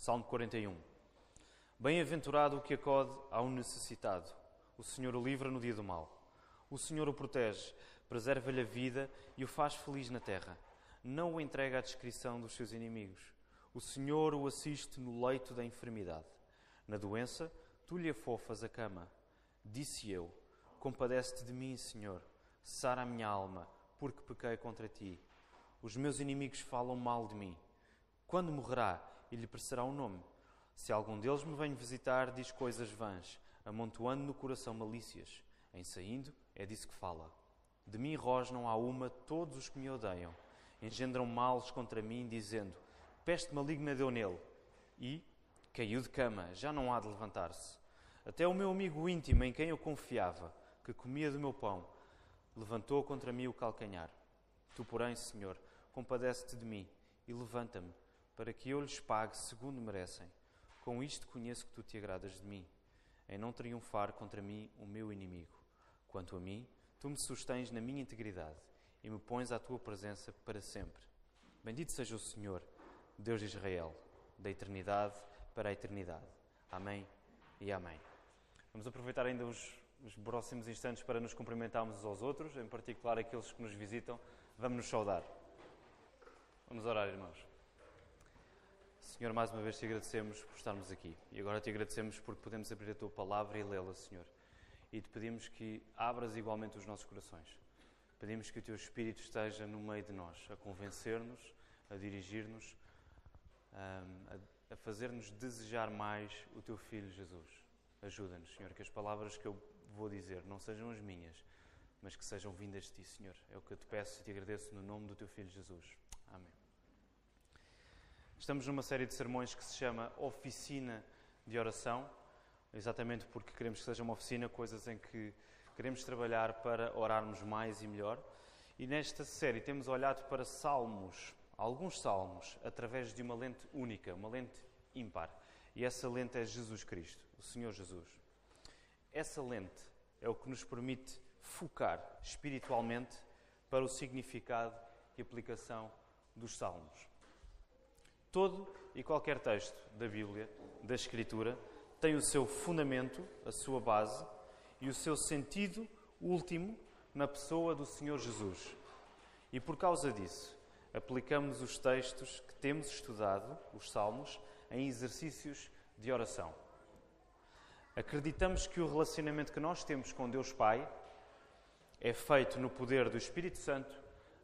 Salmo 41. Bem-aventurado o que acode ao necessitado. O Senhor o livra no dia do mal. O Senhor o protege, preserva-lhe a vida e o faz feliz na terra. Não o entrega à descrição dos seus inimigos. O Senhor o assiste no leito da enfermidade. Na doença, tu lhe afofas a cama. Disse eu: Compadece-te de mim, Senhor. Sara a minha alma, porque pequei contra ti. Os meus inimigos falam mal de mim. Quando morrerá e lhe parecerá o um nome? Se algum deles me vem visitar, diz coisas vãs, amontoando no coração malícias. Em saindo, é disso que fala. De mim rosnam à uma todos os que me odeiam. Engendram males contra mim, dizendo: Peste maligna deu nele. E caiu de cama, já não há de levantar-se. Até o meu amigo íntimo, em quem eu confiava, que comia do meu pão, levantou contra mim o calcanhar. Tu, porém, Senhor, compadece-te de mim e levanta-me, para que eu lhes pague segundo merecem. Com isto conheço que tu te agradas de mim, em não triunfar contra mim o meu inimigo. Quanto a mim, tu me sustens na minha integridade e me pões à tua presença para sempre. Bendito seja o Senhor, Deus de Israel, da eternidade para a eternidade. Amém e amém. Vamos aproveitar ainda os, os próximos instantes para nos cumprimentarmos uns aos outros, em particular aqueles que nos visitam. Vamos nos saudar. Vamos orar, irmãos. Senhor, mais uma vez te agradecemos por estarmos aqui. E agora te agradecemos porque podemos abrir a tua palavra e lê-la, Senhor e te pedimos que abras igualmente os nossos corações. Pedimos que o teu Espírito esteja no meio de nós, a convencer-nos, a dirigir-nos, a, fazer-nos desejar mais o teu Filho Jesus. Ajuda-nos, Senhor, que as palavras que eu vou dizer não sejam as minhas, mas que sejam vindas de ti, Senhor. É o que eu te peço e te agradeço no nome do teu Filho Jesus. Estamos numa série de sermões que se chama Oficina de Oração exatamente porque queremos que seja uma oficina, coisas em que queremos trabalhar para orarmos mais e melhor. E nesta série temos olhado para salmos, alguns salmos, através de uma lente única, uma lente ímpar. E essa lente é Jesus Cristo, o Senhor Jesus. Essa lente é o que nos permite focar espiritualmente para o significado e aplicação dos salmos. Todo e qualquer texto da Bíblia, da Escritura, tem o seu fundamento, a sua base e o seu sentido último na pessoa do Senhor Jesus. E por causa disso, aplicamos os textos que temos estudado, os Salmos, em exercícios de oração. Acreditamos que o relacionamento que nós temos com Deus Pai é feito no poder do Espírito Santo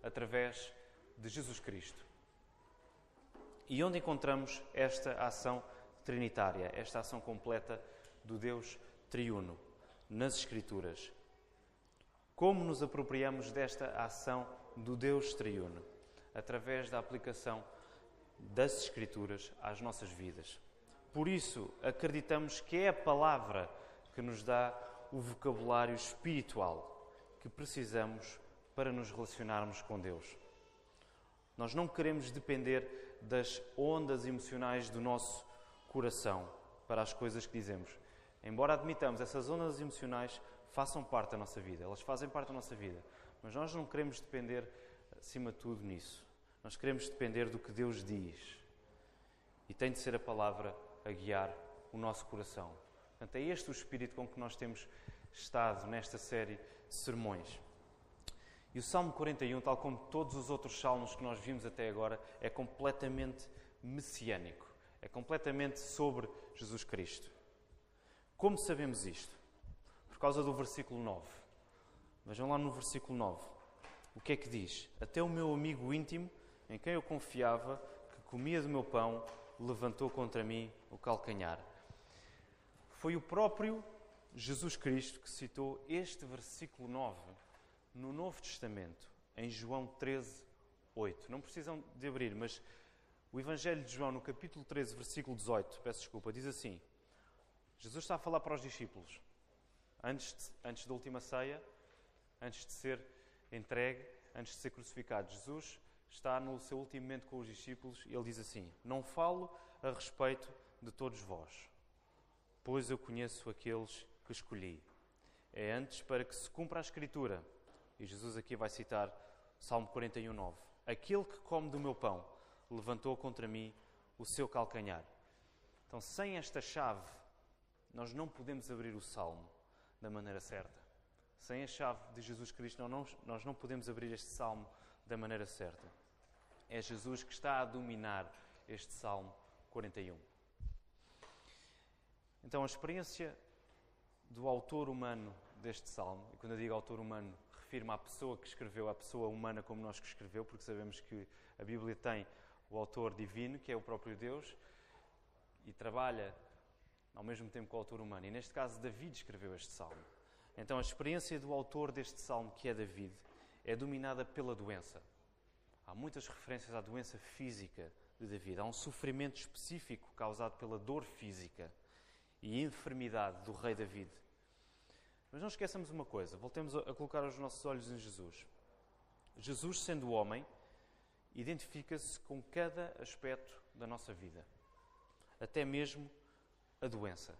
através de Jesus Cristo. E onde encontramos esta ação trinitária, esta ação completa do Deus triuno nas Escrituras. Como nos apropriamos desta ação do Deus triuno? Através da aplicação das Escrituras às nossas vidas. Por isso, acreditamos que é a palavra que nos dá o vocabulário espiritual que precisamos para nos relacionarmos com Deus. Nós não queremos depender das ondas emocionais do nosso coração para as coisas que dizemos. Embora admitamos essas ondas emocionais façam parte da nossa vida, elas fazem parte da nossa vida, mas nós não queremos depender, acima de tudo, nisso. Nós queremos depender do que Deus diz. E tem de ser a palavra a guiar o nosso coração. Portanto, é este o espírito com que nós temos estado nesta série de sermões. E o Salmo 41, tal como todos os outros salmos que nós vimos até agora, é completamente messiânico. É completamente sobre Jesus Cristo. Como sabemos isto? Por causa do versículo 9. Vejam lá no versículo 9. O que é que diz? Até o meu amigo íntimo, em quem eu confiava, que comia do meu pão, levantou contra mim o calcanhar. Foi o próprio Jesus Cristo que citou este versículo 9 no Novo Testamento, em João 13, 8. Não precisam de abrir, mas o Evangelho de João, no capítulo 13, versículo 18, peço desculpa, diz assim: Jesus está a falar para os discípulos, antes, de, antes da última ceia, antes de ser entregue, antes de ser crucificado. Jesus está no seu último momento com os discípulos e ele diz assim: Não falo a respeito de todos vós, pois eu conheço aqueles que escolhi. É antes para que se cumpra a Escritura. E Jesus aqui vai citar Salmo 41, 9. Aquele que come do meu pão levantou contra mim o seu calcanhar. Então, sem esta chave, nós não podemos abrir o salmo da maneira certa. Sem a chave de Jesus Cristo, nós não podemos abrir este salmo da maneira certa. É Jesus que está a dominar este salmo 41. Então, a experiência do autor humano deste salmo, e quando eu digo autor humano, refiro-me à pessoa que escreveu, à pessoa humana como nós que escreveu, porque sabemos que a Bíblia tem o autor divino, que é o próprio Deus, e trabalha ao mesmo tempo com o autor humano. E neste caso, David escreveu este salmo. Então, a experiência do autor deste salmo, que é David, é dominada pela doença. Há muitas referências à doença física de David. Há um sofrimento específico causado pela dor física e enfermidade do rei David. Mas não esqueçamos uma coisa, voltemos a colocar os nossos olhos em Jesus. Jesus, sendo homem, identifica-se com cada aspecto da nossa vida, até mesmo a doença.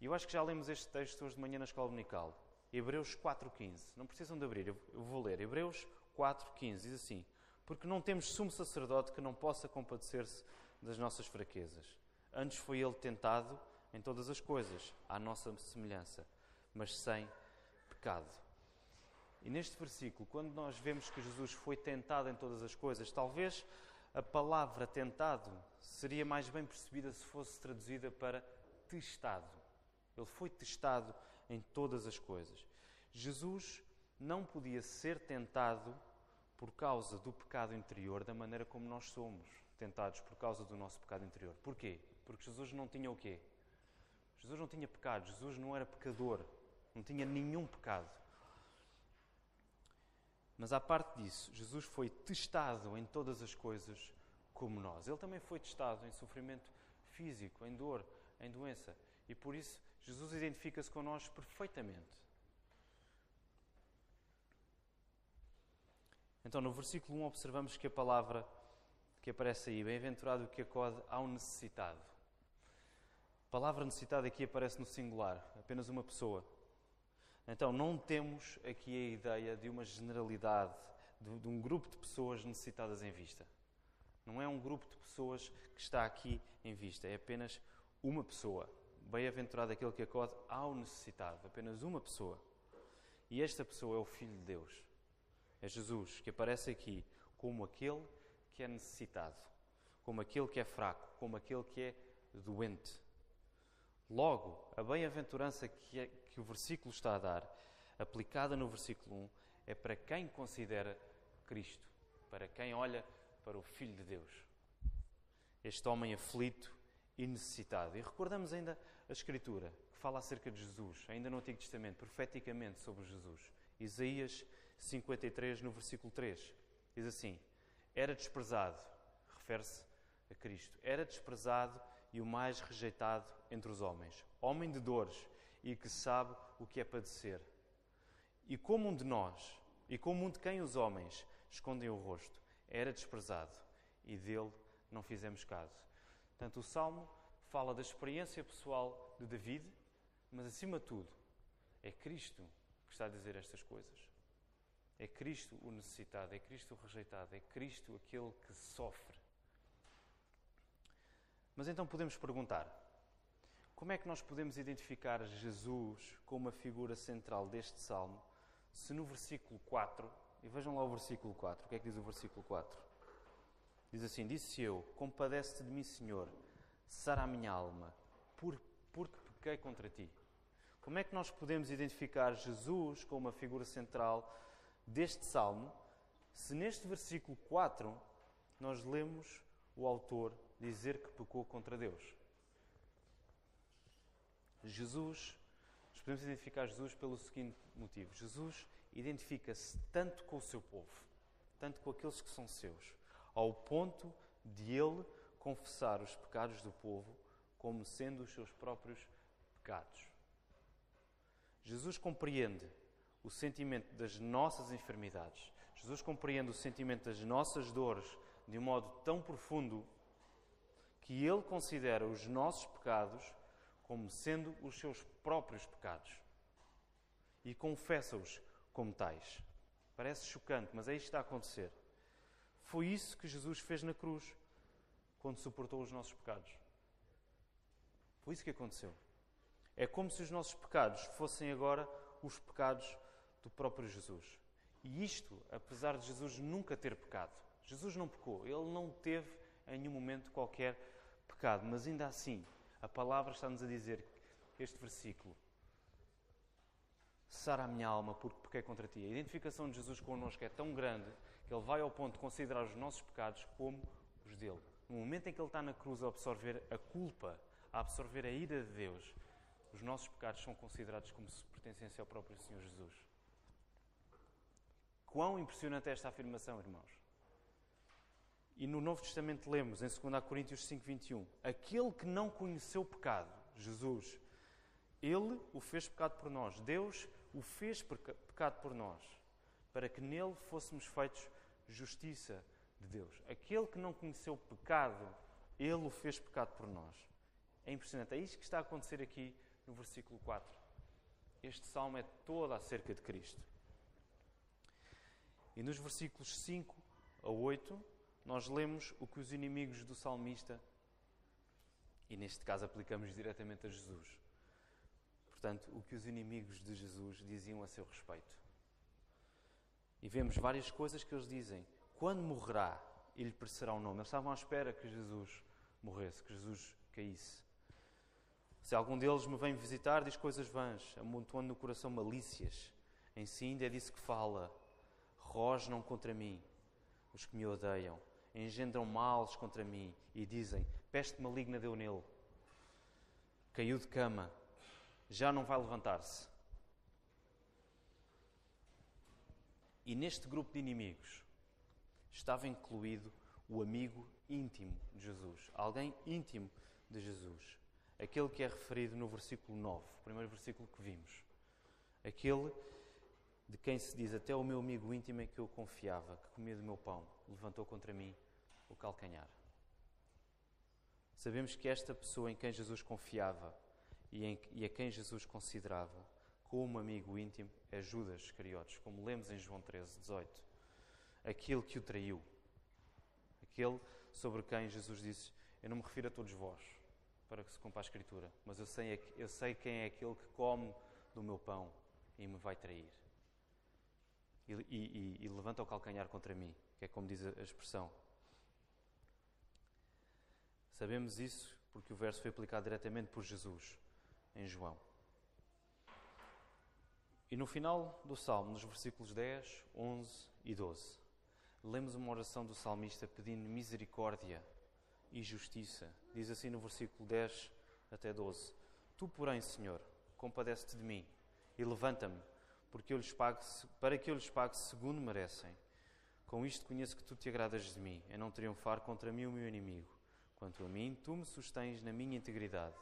E eu acho que já lemos este texto hoje de manhã na escola dominical. Hebreus 4,15. Não precisam de abrir, eu vou ler. Hebreus 4,15 diz assim: Porque não temos sumo sacerdote que não possa compadecer-se das nossas fraquezas. Antes foi ele tentado em todas as coisas, à nossa semelhança, mas sem pecado. E neste versículo, quando nós vemos que Jesus foi tentado em todas as coisas, talvez a palavra tentado seria mais bem percebida se fosse traduzida para testado. Ele foi testado em todas as coisas. Jesus não podia ser tentado por causa do pecado interior da maneira como nós somos tentados por causa do nosso pecado interior. Porquê? Porque Jesus não tinha o quê? Jesus não tinha pecado, Jesus não era pecador, não tinha nenhum pecado. Mas à parte disso, Jesus foi testado em todas as coisas como nós. Ele também foi testado em sofrimento físico, em dor, em doença. E por isso, Jesus identifica-se com nós perfeitamente. Então, no versículo 1, observamos que a palavra que aparece aí, bem-aventurado que acode ao necessitado. A palavra necessitada aqui aparece no singular, apenas uma pessoa. Então, não temos aqui a ideia de uma generalidade, de, de, um grupo de pessoas necessitadas em vista. Não é um grupo de pessoas que está aqui em vista, é apenas uma pessoa. Bem-aventurado aquele que acode ao necessitado, apenas uma pessoa. E esta pessoa é o Filho de Deus. É Jesus, que aparece aqui como aquele que é necessitado, como aquele que é fraco, como aquele que é doente. Logo, a bem-aventurança que, é, o versículo está a dar, aplicada no versículo 1, é para quem considera Cristo, para quem olha para o Filho de Deus. Este homem aflito e necessitado. E recordamos ainda a Escritura, que fala acerca de Jesus, ainda no Antigo Testamento, profeticamente sobre Jesus. Isaías 53, no versículo 3, diz assim: Era desprezado, refere-se a Cristo, era desprezado e o mais rejeitado entre os homens, homem de dores e que sabe o que é padecer. E como um de nós, e como um de quem os homens escondem o rosto, era desprezado e dele não fizemos caso. Portanto, o Salmo fala da experiência pessoal de David, mas acima de tudo, é Cristo que está a dizer estas coisas. É Cristo o necessitado, é Cristo o rejeitado, é Cristo aquele que sofre mas então podemos perguntar: como é que nós podemos identificar Jesus como a figura central deste salmo, se no versículo 4, e vejam lá o versículo 4, o que é que diz o versículo 4? Diz assim: Disse eu, compadece-te de mim, Senhor, sara a minha alma, por, porque pequei contra ti. Como é que nós podemos identificar Jesus como a figura central deste salmo, se neste versículo 4 nós lemos o autor dizer que pecou contra Deus. Jesus, nós podemos identificar Jesus pelo seguinte motivo: Jesus identifica-se tanto com o seu povo, tanto com aqueles que são seus, ao ponto de ele confessar os pecados do povo como sendo os seus próprios pecados. Jesus compreende o sentimento das nossas enfermidades. Jesus compreende o sentimento das nossas dores de um modo tão profundo que ele considera os nossos pecados como sendo os seus próprios pecados e confessa-os como tais. Parece chocante, mas é isto que está a acontecer. Foi isso que Jesus fez na cruz quando suportou os nossos pecados. Foi isso que aconteceu. É como se os nossos pecados fossem agora os pecados do próprio Jesus. E isto, apesar de Jesus nunca ter pecado. Jesus não pecou, ele não teve em nenhum momento qualquer pecado, mas ainda assim, a palavra está-nos a dizer, este versículo, Sara a minha alma porque pequei contra ti. A identificação de Jesus connosco é tão grande que ele vai ao ponto de considerar os nossos pecados como os dele. No momento em que ele está na cruz a absorver a culpa, a absorver a ira de Deus, os nossos pecados são considerados como se pertencessem ao próprio Senhor Jesus. Quão impressionante é esta afirmação, irmãos. E no Novo Testamento lemos, em 2 Coríntios 5,21, aquele que não conheceu pecado, Jesus, ele o fez pecado por nós. Deus o fez pecado por nós, para que nele fôssemos feitos justiça de Deus. Aquele que não conheceu pecado, ele o fez pecado por nós. É impressionante. É isto que está a acontecer aqui no versículo 4. Este salmo é todo acerca de Cristo. E nos versículos 5 a 8, nós lemos o que os inimigos do salmista, e neste caso aplicamos diretamente a Jesus, portanto, o que os inimigos de Jesus diziam a seu respeito. E vemos várias coisas que eles dizem. Quando morrerá, e lhe parecerá o nome. Eles estavam à espera que Jesus morresse, que Jesus caísse. Se algum deles me vem visitar, diz coisas vãs, amontoando no coração malícias. Em si ainda é disso que fala. Rosnam contra mim os que me odeiam. Engendram males contra mim e dizem: Peste maligna deu nele. Caiu de cama, já não vai levantar-se. E neste grupo de inimigos estava incluído o amigo íntimo de Jesus, alguém íntimo de Jesus, aquele que é referido no versículo 9, o primeiro versículo que vimos. Aquele de quem se diz: Até o meu amigo íntimo é que eu confiava, que comia do meu pão, levantou contra mim o calcanhar. Sabemos que esta pessoa em quem Jesus confiava e, em, e a quem Jesus considerava como amigo íntimo é Judas Iscariotes, como lemos em João 13, 18. Aquele que o traiu. Aquele sobre quem Jesus disse: Eu não me refiro a todos vós, para que se cumpra a Escritura, mas eu sei, eu sei quem é aquele que come do meu pão e me vai trair. E, e, e, levanta o calcanhar contra mim, que é como diz a expressão. Sabemos isso porque o verso foi aplicado diretamente por Jesus em João. E no final do Salmo, nos versículos 10, 11 e 12, lemos uma oração do salmista pedindo misericórdia e justiça. Diz assim no versículo 10 até 12: Tu, porém, Senhor, compadece-te de mim e levanta-me, porque eu lhes pague, para que eu lhes pague segundo merecem. Com isto conheço que tu te agradas de mim, a não triunfar contra mim o meu inimigo. Quanto a mim, tu me sustens na minha integridade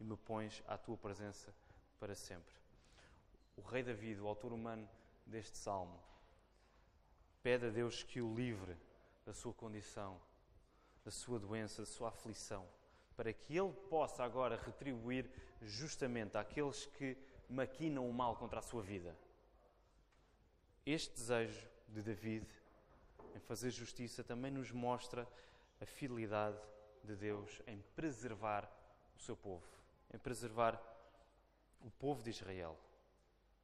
e me pões à tua presença para sempre. O rei David, o autor humano deste salmo, pede a Deus que o livre da sua condição, da sua doença, da sua aflição, para que ele possa agora retribuir justamente àqueles que maquinam o mal contra a sua vida. Este desejo de David em fazer justiça também nos mostra a fidelidade de Deus em preservar o seu povo em preservar o povo de Israel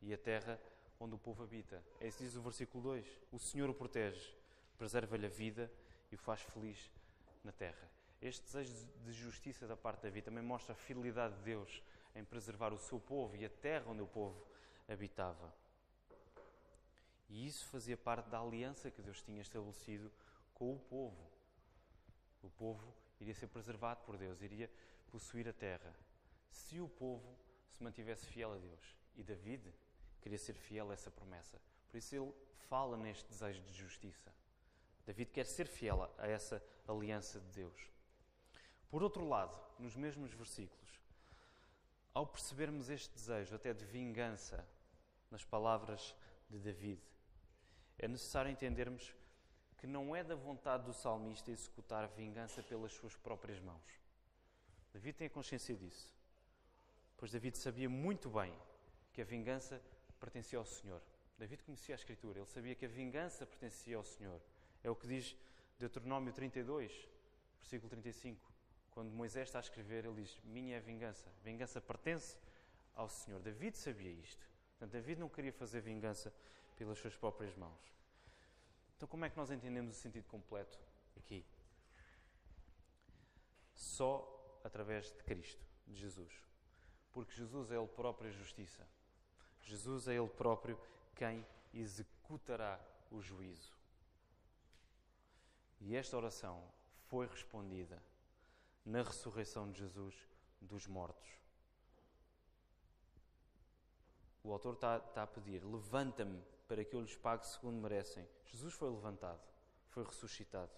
e a terra onde o povo habita. É isso que diz o versículo 2. O Senhor o protege, preserva-lhe a vida e o faz feliz na terra. Este desejo de justiça da parte de Davi também mostra a fidelidade de Deus em preservar o seu povo e a terra onde o povo habitava. E isso fazia parte da aliança que Deus tinha estabelecido com o povo. O povo iria ser preservado por Deus, iria possuir a terra se o povo se mantivesse fiel a Deus. E David queria ser fiel a essa promessa. Por isso ele fala neste desejo de justiça. David quer ser fiel a essa aliança de Deus. Por outro lado, nos mesmos versículos, ao percebermos este desejo até de vingança nas palavras de David, é necessário entendermos que não é da vontade do salmista executar vingança pelas suas próprias mãos. David tem a consciência disso. Pois David sabia muito bem que a vingança pertencia ao Senhor. David conhecia a Escritura, ele sabia que a vingança pertencia ao Senhor. É o que diz Deuteronômio 32, versículo 35. Quando Moisés está a escrever, ele diz: Minha é a vingança. A vingança pertence ao Senhor. David sabia isto. Portanto, David não queria fazer vingança pelas suas próprias mãos. Então, como é que nós entendemos o sentido completo aqui? Só através de Cristo, de Jesus. Porque Jesus é Ele próprio a justiça. Jesus é Ele próprio quem executará o juízo. E esta oração foi respondida na ressurreição de Jesus dos mortos. O autor está, está a pedir: levanta-me para que eu lhes pague segundo merecem. Jesus foi levantado, foi ressuscitado.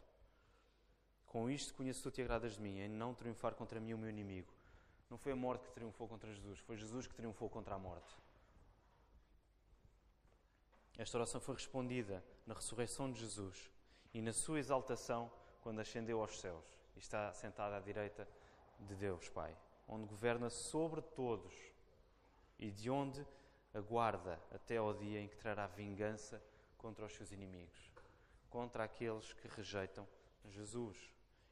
Com isto conheço tu te agradas de mim, em não triunfar contra mim o meu inimigo. Não foi a morte que triunfou contra Jesus, foi Jesus que triunfou contra a morte. Esta oração foi respondida na ressurreição de Jesus e na sua exaltação quando ascendeu aos céus e está sentado à direita de Deus, Pai, onde governa sobre todos e de onde aguarda até ao dia em que trará vingança contra os seus inimigos, contra aqueles que rejeitam Jesus,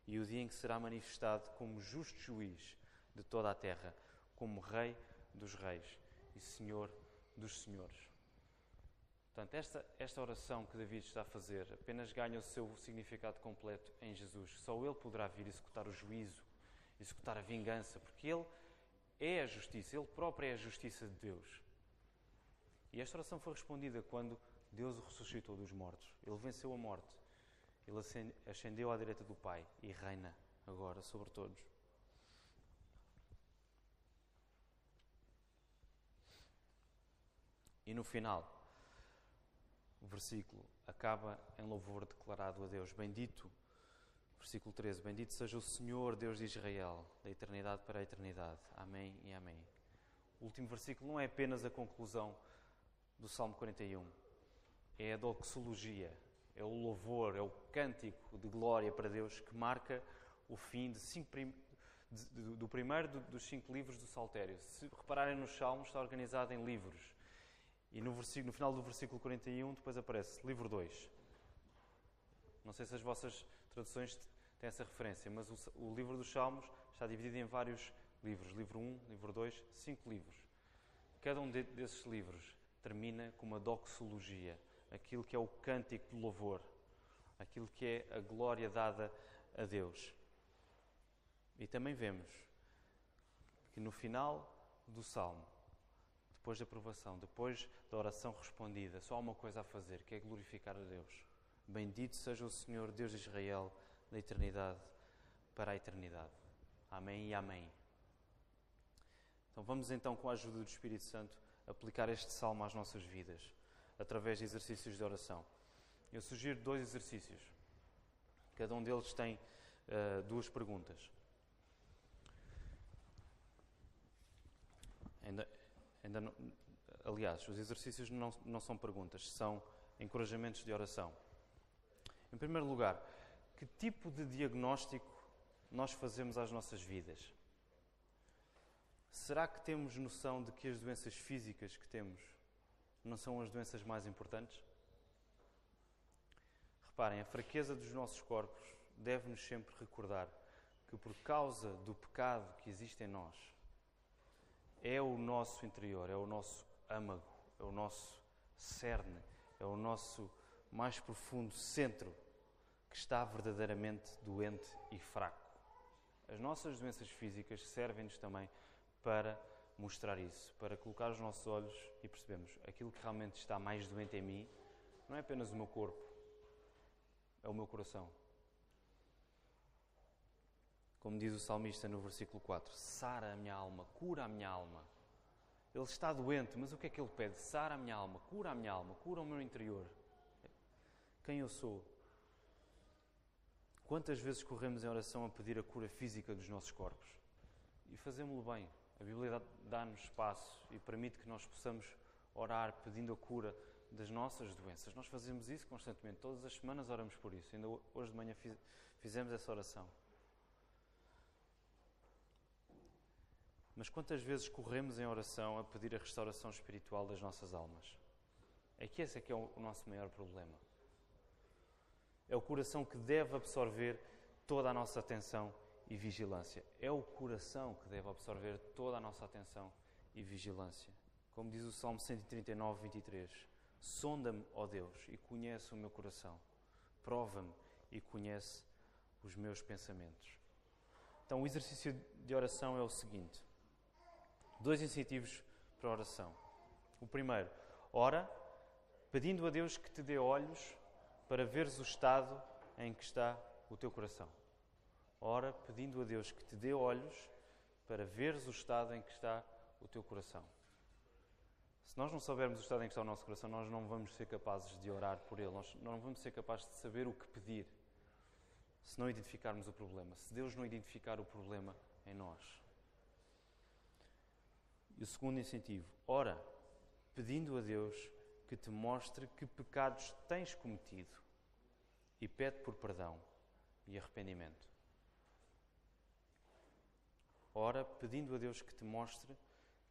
e o dia em que será manifestado como justo juiz de toda a terra, como Rei dos Reis e Senhor dos Senhores. Portanto, esta, esta oração que David está a fazer apenas ganha o seu significado completo em Jesus. Só Ele poderá vir executar o juízo, executar a vingança, porque Ele é a justiça, Ele próprio é a justiça de Deus. E esta oração foi respondida quando Deus o ressuscitou dos mortos. Ele venceu a morte. Ele ascendeu à direita do Pai e reina agora sobre todos. E no final, o versículo acaba em louvor declarado a Deus. Bendito, versículo 13: Bendito seja o Senhor, Deus de Israel, da eternidade para a eternidade. Amém e amém. O último versículo não é apenas a conclusão do Salmo 41, é a doxologia, é o louvor, é o cântico de glória para Deus que marca o fim prim... de, do primeiro dos cinco livros do Saltério. Se repararem nos Salmos, está organizado em livros. E no, versículo, no final do versículo 41, depois aparece livro 2. Não sei se as vossas traduções têm essa referência, mas o, o livro dos Salmos está dividido em vários livros. Livro 1, livro 2, cinco livros. Cada um de, desses livros termina com uma doxologia, aquilo que é o cântico de louvor, aquilo que é a glória dada a Deus. E também vemos que no final do salmo depois da aprovação, depois da oração respondida, só há uma coisa a fazer, que é glorificar a Deus. Bendito seja o Senhor, Deus de Israel, da eternidade para a eternidade. Amém e amém. Então vamos então, com a ajuda do Espírito Santo, aplicar este salmo às nossas vidas, através de exercícios de oração. Eu sugiro dois exercícios. Cada um deles tem uh, duas perguntas. Ainda, Ainda não, aliás, os exercícios não, não são perguntas, são encorajamentos de oração. Em primeiro lugar, que tipo de diagnóstico nós fazemos às nossas vidas? Será que temos noção de que as doenças físicas que temos não são as doenças mais importantes? Reparem, a fraqueza dos nossos corpos deve-nos sempre recordar que, por causa do pecado que existe em nós, é o nosso interior, é o nosso âmago, é o nosso cerne, é o nosso mais profundo centro que está verdadeiramente doente e fraco. As nossas doenças físicas servem-nos também para mostrar isso, para colocar os nossos olhos e percebemos aquilo que realmente está mais doente em mim não é apenas o meu corpo, é o meu coração. Como diz o salmista no versículo 4: Sara a minha alma, cura a minha alma. Ele está doente, mas o que é que ele pede? Sara a minha alma, cura a minha alma, cura o meu interior. Quem eu sou? Quantas vezes corremos em oração a pedir a cura física dos nossos corpos? E fazemos-lo bem. A Bíblia dá-nos espaço e permite que nós possamos orar pedindo a cura das nossas doenças. Nós fazemos isso constantemente. Todas as semanas oramos por isso. Ainda hoje de manhã fizemos essa oração. Mas quantas vezes corremos em oração a pedir a restauração espiritual das nossas almas? É que esse é que é o nosso maior problema. É o coração que deve absorver toda a nossa atenção e vigilância. É o coração que deve absorver toda a nossa atenção e vigilância. Como diz o Salmo 139, 23. Sonda-me, ó Deus, e conhece o meu coração. Prova-me e conhece os meus pensamentos. Então, o exercício de oração é o seguinte: dois incentivos para a oração. O primeiro, ora, pedindo a Deus que te dê olhos para veres o estado em que está o teu coração. Ora, pedindo a Deus que te dê olhos para veres o estado em que está o teu coração. Se nós não soubermos o estado em que está o nosso coração, nós não vamos ser capazes de orar por ele, nós não vamos ser capazes de saber o que pedir se não identificarmos o problema, se Deus não identificar o problema em nós. E o segundo incentivo, ora, pedindo a Deus que te mostre que pecados tens cometido e pede por perdão e arrependimento. Ora, pedindo a Deus que te mostre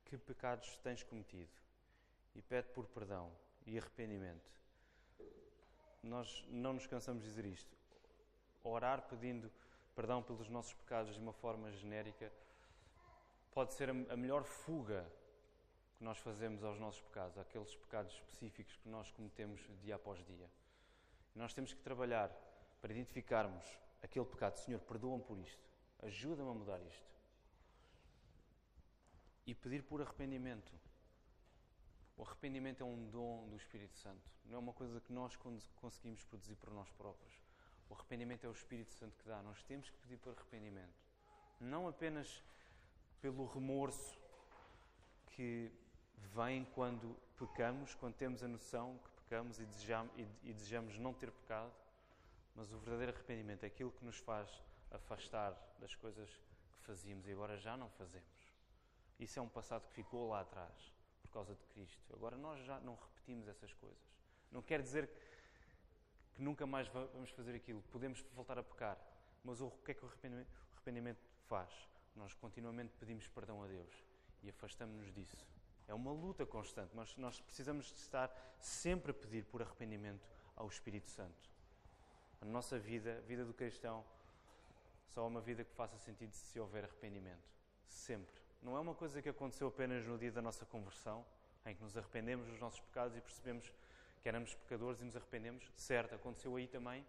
que pecados tens cometido e pede por perdão e arrependimento. Nós não nos cansamos de dizer isto. Orar pedindo perdão pelos nossos pecados de uma forma genérica pode ser a melhor fuga que nós fazemos aos nossos pecados, aqueles pecados específicos que nós cometemos dia após dia. Nós temos que trabalhar para identificarmos aquele pecado. Senhor, perdoa-me por isto. Ajuda-me a mudar isto. E pedir por arrependimento. O arrependimento é um dom do Espírito Santo. Não é uma coisa que nós conseguimos produzir por nós próprios. O arrependimento é o Espírito Santo que dá. Nós temos que pedir por arrependimento. Não apenas pelo remorso que vem quando pecamos, quando temos a noção que pecamos e desejamos, e, desejamos não ter pecado, mas o verdadeiro arrependimento é aquilo que nos faz afastar das coisas que fazíamos e agora já não fazemos. Isso é um passado que ficou lá atrás por causa de Cristo. Agora nós já não repetimos essas coisas. Não quer dizer que nunca mais vamos fazer aquilo. Podemos voltar a pecar. Mas o que é que o arrependimento, faz? Nós continuamente pedimos perdão a Deus e afastamos-nos disso. É uma luta constante, mas nós precisamos de estar sempre a pedir por arrependimento ao Espírito Santo. A nossa vida, a vida do cristão, só é uma vida que faça sentido se houver arrependimento. Sempre. Não é uma coisa que aconteceu apenas no dia da nossa conversão, em que nos arrependemos dos nossos pecados e percebemos que éramos pecadores e nos arrependemos. Certo, aconteceu aí também,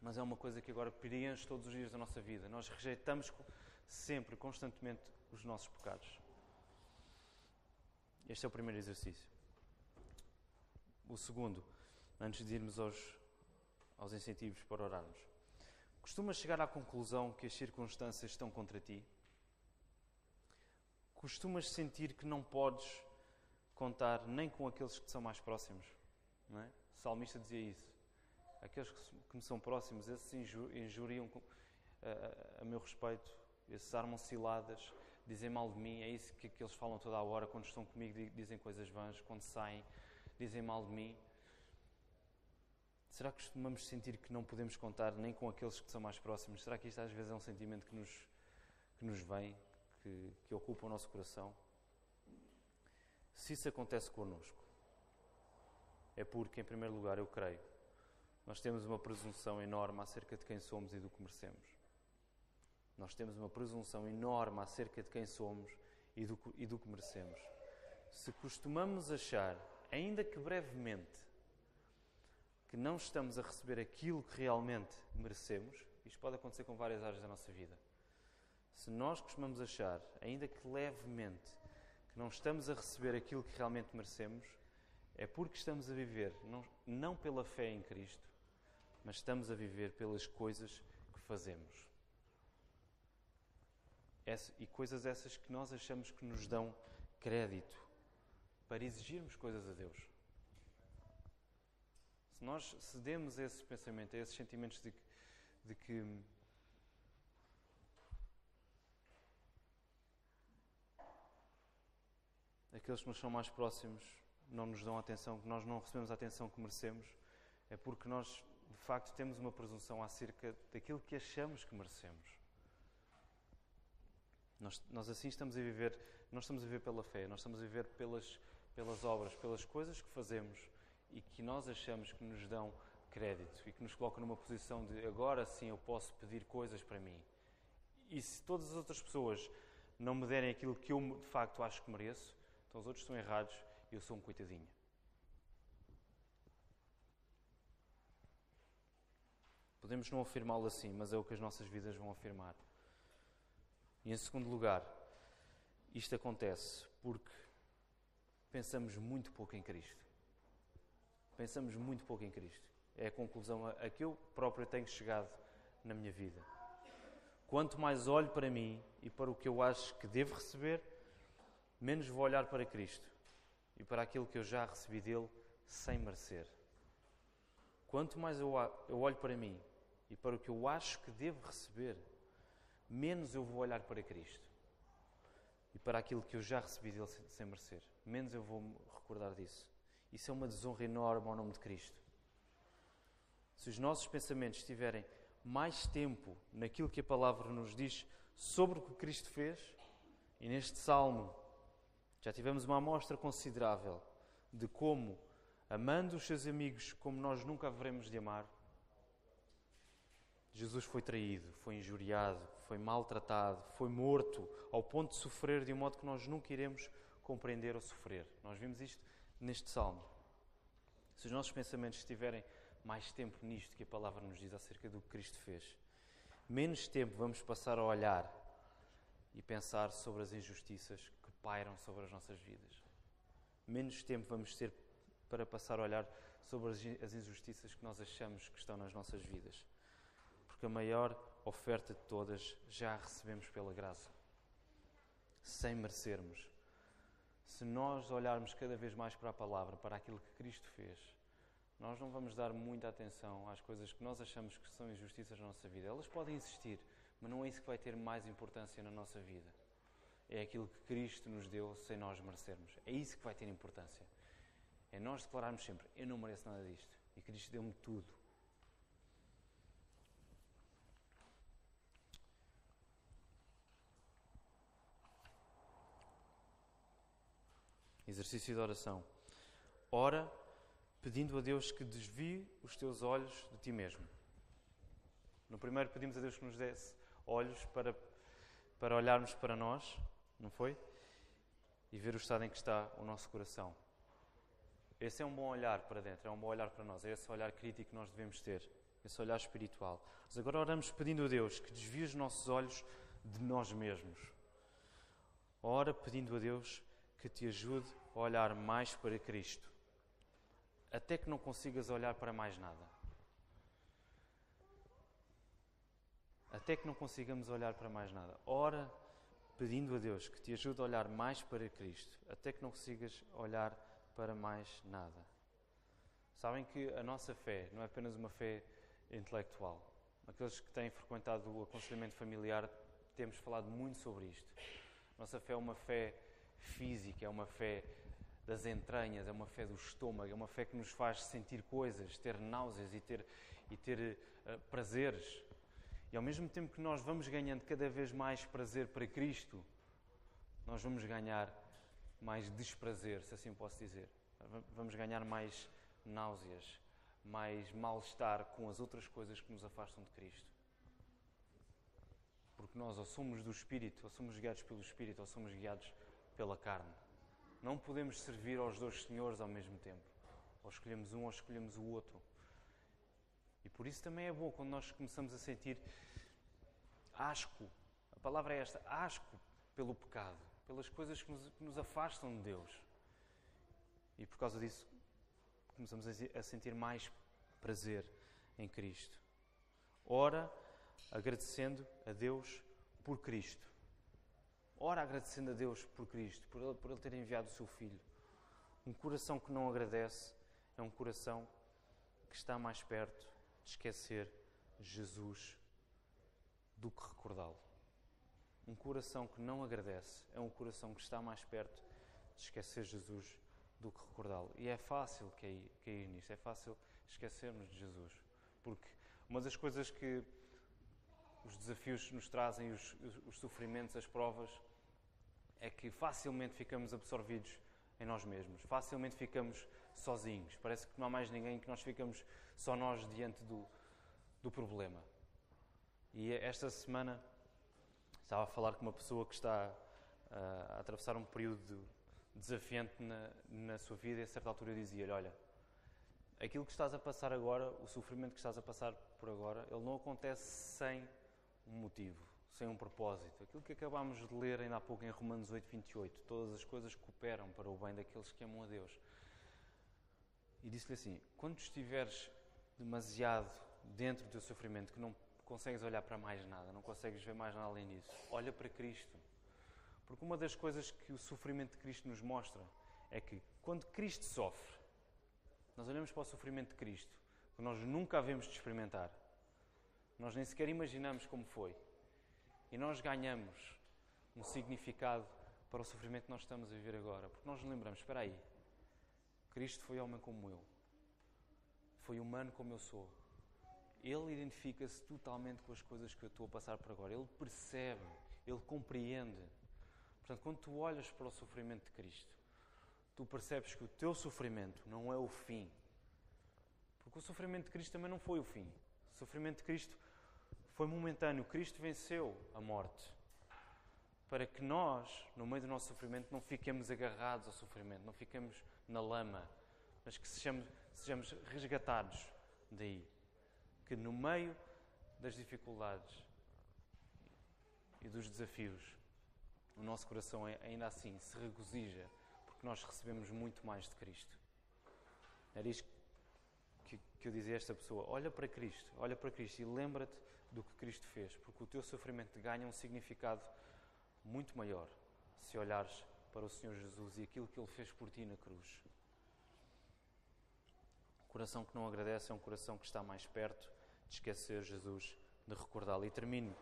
mas é uma coisa que agora preenche todos os dias da nossa vida. Nós rejeitamos sempre, constantemente, os nossos pecados. Este é o primeiro exercício. O segundo, antes de irmos aos, aos incentivos para orarmos. Costumas chegar à conclusão que as circunstâncias estão contra ti? Costumas sentir que não podes contar nem com aqueles que te são mais próximos? Não é? O salmista dizia isso. Aqueles que me são próximos, esses injuriam a, meu respeito, esses armam ciladas, dizem mal de mim, é isso que, que eles falam toda a hora, quando estão comigo dizem coisas vãs, quando saem dizem mal de mim. Será que costumamos sentir que não podemos contar nem com aqueles que são mais próximos? Será que isto às vezes é um sentimento que nos, que nos vem, que, que o nosso coração? Se isso acontece connosco, é porque, em primeiro lugar, eu creio, nós temos uma presunção enorme acerca de quem somos e do que merecemos. Nós temos uma presunção enorme acerca de quem somos e do, e do que merecemos. Se costumamos achar, ainda que brevemente, que não estamos a receber aquilo que realmente merecemos, isto pode acontecer com várias áreas da nossa vida. Se nós costumamos achar, ainda que levemente, que não estamos a receber aquilo que realmente merecemos, é porque estamos a viver não, não pela fé em Cristo, mas estamos a viver pelas coisas que fazemos e coisas essas que nós achamos que nos dão crédito para exigirmos coisas a Deus. Se nós cedemos a esse pensamento, a esses sentimentos de, de que aqueles que nos são mais próximos não nos dão atenção, que nós não recebemos a atenção que merecemos, é porque nós, de facto, temos uma presunção acerca daquilo que achamos que merecemos. Nós, nós assim estamos a viver, nós estamos a viver pela fé, nós estamos a viver pelas, pelas obras, pelas coisas que fazemos e que nós achamos que nos dão crédito e que nos colocam numa posição de agora sim eu posso pedir coisas para mim. e se todas as outras pessoas não me derem aquilo que eu de facto acho que mereço, então os outros estão errados e eu sou um coitadinho. Podemos não afirmá-lo assim, mas é o que as nossas vidas vão afirmar. E em segundo lugar, isto acontece porque pensamos muito pouco em Cristo. Pensamos muito pouco em Cristo. É a conclusão a que eu próprio tenho chegado na minha vida. Quanto mais olho para mim e para o que eu acho que devo receber, menos vou olhar para Cristo e para aquilo que eu já recebi dele sem merecer. Quanto mais eu olho para mim e para o que eu acho que devo receber, menos eu vou olhar para Cristo e para aquilo que eu já recebi dele sem merecer. Menos eu vou me recordar disso. Isso é uma desonra enorme ao nome de Cristo. Se os nossos pensamentos estiverem mais tempo naquilo que a palavra nos diz sobre o que Cristo fez, e neste salmo já tivemos uma amostra considerável de como, amando os seus amigos como nós nunca haveremos de amar, Jesus foi traído, foi injuriado, foi maltratado, foi morto, ao ponto de sofrer de um modo que nós nunca iremos compreender ou sofrer. Nós vimos isto neste salmo. Se os nossos pensamentos estiverem mais tempo nisto que a palavra nos diz acerca do que Cristo fez, menos tempo vamos passar a olhar e pensar sobre as injustiças pairam sobre as nossas vidas. Menos tempo vamos ter para passar a olhar sobre as injustiças que nós achamos que estão nas nossas vidas porque a maior oferta de todas já a recebemos pela graça, sem merecermos. Se nós olharmos cada vez mais para a palavra, para aquilo que Cristo fez, nós não vamos dar muita atenção às coisas que nós achamos que são injustiças na nossa vida. Elas podem existir, mas não é isso que vai ter mais importância na nossa vida. É aquilo que Cristo nos deu sem nós merecermos. É isso que vai ter importância. É nós declararmos sempre: Eu não mereço nada disto. E Cristo deu-me tudo. Exercício de oração. Ora, pedindo a Deus que desvie os teus olhos de ti mesmo. No primeiro, pedimos a Deus que nos desse olhos para, para olharmos para nós, não foi? E ver o estado em que está o nosso coração. Esse é um bom olhar para dentro, é um bom olhar para nós, é esse olhar crítico que nós devemos ter, esse olhar espiritual. Mas agora oramos pedindo a Deus que desvie os nossos olhos de nós mesmos. Ora, pedindo a Deus que te ajude a olhar mais para Cristo, até que não consigas olhar para mais nada. Até que não consigamos olhar para mais nada. Ora, pedindo a Deus que te ajude a olhar mais para Cristo, até que não consigas olhar para mais nada. Sabem que a nossa fé não é apenas uma fé intelectual. Aqueles que têm frequentado o aconselhamento familiar, temos falado muito sobre isto. Nossa fé é uma fé física, é uma fé das entranhas, é uma fé do estômago, é uma fé que nos faz sentir coisas, ter náuseas e ter, e ter uh, prazeres. E ao mesmo tempo que nós vamos ganhando cada vez mais prazer para Cristo, nós vamos ganhar mais desprazer, se assim posso dizer. Vamos ganhar mais náuseas, mais mal-estar com as outras coisas que nos afastam de Cristo. Porque nós ou somos do Espírito, ou somos guiados pelo Espírito, ou somos guiados pela carne. Não podemos servir aos dois senhores ao mesmo tempo. Ou escolhemos um ou escolhemos o outro. Por isso também é bom quando nós começamos a sentir asco. A palavra é esta: asco pelo pecado, pelas coisas que nos, que nos afastam de Deus. E por causa disso começamos a sentir mais prazer em Cristo. Ora, agradecendo a Deus por Cristo. Ora agradecendo a Deus por Cristo, por ele, por ele ter enviado o seu Filho. Um coração que não agradece é um coração que está mais perto de esquecer Jesus do que recordá-lo. Um coração que não agradece é um coração que está mais perto de esquecer Jesus do que recordá-lo. E é fácil cair, cair nisto, é fácil esquecermos de Jesus. Porque uma das coisas que os desafios nos trazem, os, os sofrimentos, as provas, é que facilmente ficamos absorvidos em nós mesmos, facilmente ficamos sozinhos. Parece que não há mais ninguém, que nós ficamos só nós diante do, do problema. E esta semana Estava a falar com uma pessoa que está uh, a atravessar um período desafiante na, na sua vida e a certa altura eu dizia-lhe, olha, aquilo que estás a passar agora, o sofrimento que estás a passar por agora, ele não acontece sem um motivo, sem um propósito. Aquilo que acabámos de ler ainda há pouco em Romanos 8, 28, todas as coisas cooperam para o bem daqueles que amam a Deus. E disse-lhe assim: quando estiveres demasiado dentro do teu sofrimento, que não consegues olhar para mais nada, não consegues ver mais nada além disso, olha para Cristo. Porque uma das coisas que o sofrimento de Cristo nos mostra é que quando Cristo sofre, nós olhamos para o sofrimento de Cristo, que nós nunca havemos de experimentar. Nós nem sequer imaginamos como foi. E nós ganhamos um significado para o sofrimento que nós estamos a viver agora. Porque nós nos lembramos, espera aí, Cristo foi homem como eu. Foi humano como eu sou. Ele identifica-se totalmente com as coisas que eu estou a passar por agora. Ele percebe, ele compreende. Portanto, quando tu olhas para o sofrimento de Cristo, tu percebes que o teu sofrimento não é o fim. Porque o sofrimento de Cristo também não foi o fim. O sofrimento de Cristo foi momentâneo. Cristo venceu a morte. Para que nós, no meio do nosso sofrimento, não fiquemos agarrados ao sofrimento, não fiquemos na lama, mas que sejamos, sejamos resgatados daí. Que no meio das dificuldades e dos desafios, o nosso coração ainda assim se regozija porque nós recebemos muito mais de Cristo. Era isto que, que eu dizia a esta pessoa: olha para Cristo, olha para Cristo e lembra-te do que Cristo fez, porque o teu sofrimento ganha um significado muito maior se olhares para o Senhor Jesus e aquilo que Ele fez por ti na cruz. O coração que não agradece é um coração que está mais perto de esquecer Jesus, de recordá-lo. E termino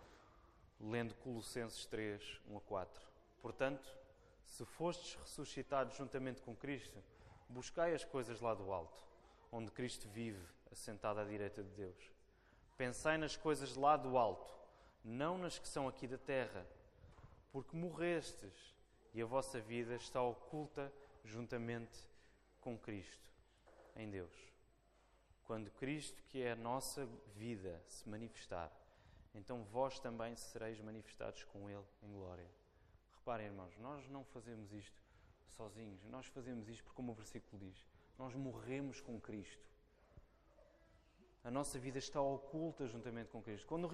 lendo Colossenses 3, 1 a 4. Portanto, se fostes ressuscitados juntamente com Cristo, buscai as coisas lá do alto, onde Cristo vive, assentado à direita de Deus. Pensai nas coisas lá do alto, não nas que são aqui da terra, porque morrestes e a vossa vida está oculta juntamente com Cristo, em Deus. Quando Cristo, que é a nossa vida, se manifestar, então vós também sereis manifestados com Ele em glória. Reparem, irmãos, nós não fazemos isto sozinhos, nós fazemos isto porque, como o versículo diz, nós morremos com Cristo. A nossa vida está oculta juntamente com Cristo. Quando,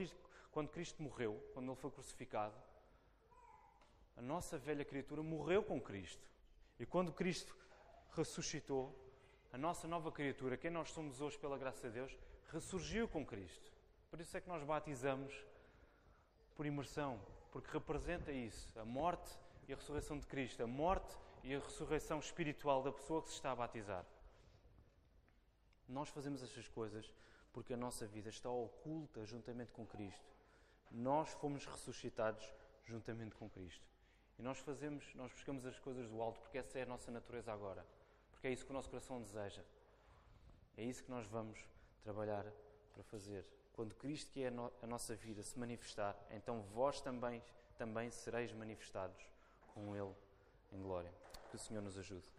quando Cristo morreu, quando Ele foi crucificado, a nossa velha criatura morreu com Cristo. E quando Cristo ressuscitou, a nossa nova criatura, quem nós somos hoje pela graça de Deus, ressurgiu com Cristo. Por isso é que nós batizamos por imersão, porque representa isso, a morte e a ressurreição de Cristo, a morte e a ressurreição espiritual da pessoa que se está a batizar. Nós fazemos estas coisas porque a nossa vida está oculta juntamente com Cristo. Nós fomos ressuscitados juntamente com Cristo. E nós fazemos, nós buscamos as coisas do alto porque essa é a nossa natureza agora. Porque é isso que o nosso coração deseja. É isso que nós vamos trabalhar para fazer. Quando Cristo, que é a nossa vida, se manifestar, então vós também, também sereis manifestados com Ele em glória. Que o Senhor nos ajude.